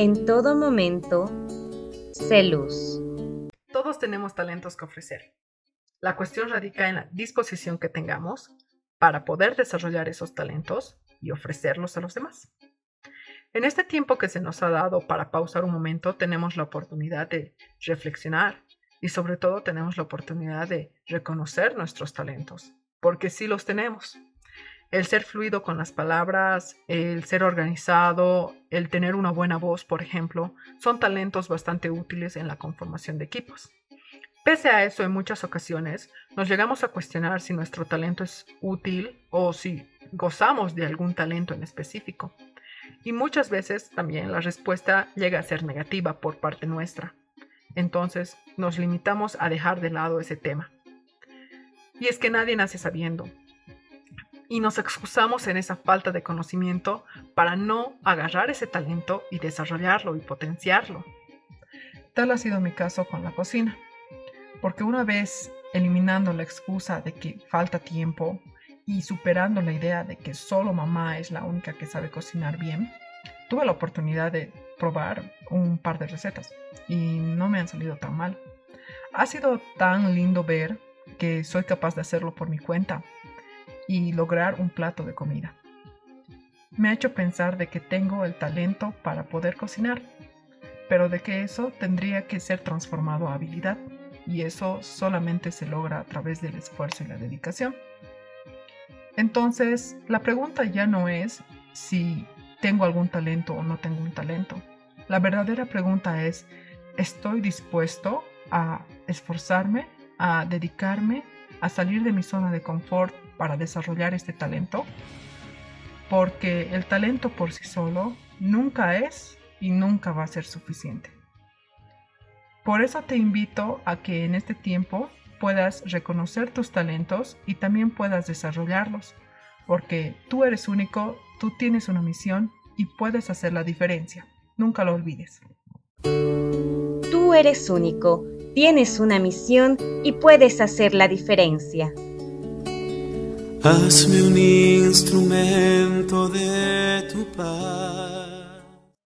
En todo momento, sé luz. Todos tenemos talentos que ofrecer. La cuestión radica en la disposición que tengamos para poder desarrollar esos talentos y ofrecerlos a los demás. En este tiempo que se nos ha dado para pausar un momento, tenemos la oportunidad de reflexionar y sobre todo tenemos la oportunidad de reconocer nuestros talentos, porque sí los tenemos. El ser fluido con las palabras, el ser organizado, el tener una buena voz, por ejemplo, son talentos bastante útiles en la conformación de equipos. Pese a eso, en muchas ocasiones nos llegamos a cuestionar si nuestro talento es útil o si gozamos de algún talento en específico. Y muchas veces también la respuesta llega a ser negativa por parte nuestra. Entonces nos limitamos a dejar de lado ese tema. Y es que nadie nace sabiendo. Y nos excusamos en esa falta de conocimiento para no agarrar ese talento y desarrollarlo y potenciarlo. Tal ha sido mi caso con la cocina. Porque una vez eliminando la excusa de que falta tiempo y superando la idea de que solo mamá es la única que sabe cocinar bien, tuve la oportunidad de probar un par de recetas y no me han salido tan mal. Ha sido tan lindo ver que soy capaz de hacerlo por mi cuenta y lograr un plato de comida. Me ha hecho pensar de que tengo el talento para poder cocinar, pero de que eso tendría que ser transformado a habilidad y eso solamente se logra a través del esfuerzo y la dedicación. Entonces, la pregunta ya no es si tengo algún talento o no tengo un talento. La verdadera pregunta es, ¿estoy dispuesto a esforzarme, a dedicarme, a salir de mi zona de confort para desarrollar este talento? Porque el talento por sí solo nunca es y nunca va a ser suficiente. Por eso te invito a que en este tiempo puedas reconocer tus talentos y también puedas desarrollarlos, porque tú eres único, tú tienes una misión y puedes hacer la diferencia. Nunca lo olvides. Tú eres único, tienes una misión y puedes hacer la diferencia. Hazme un instrumento de tu paz.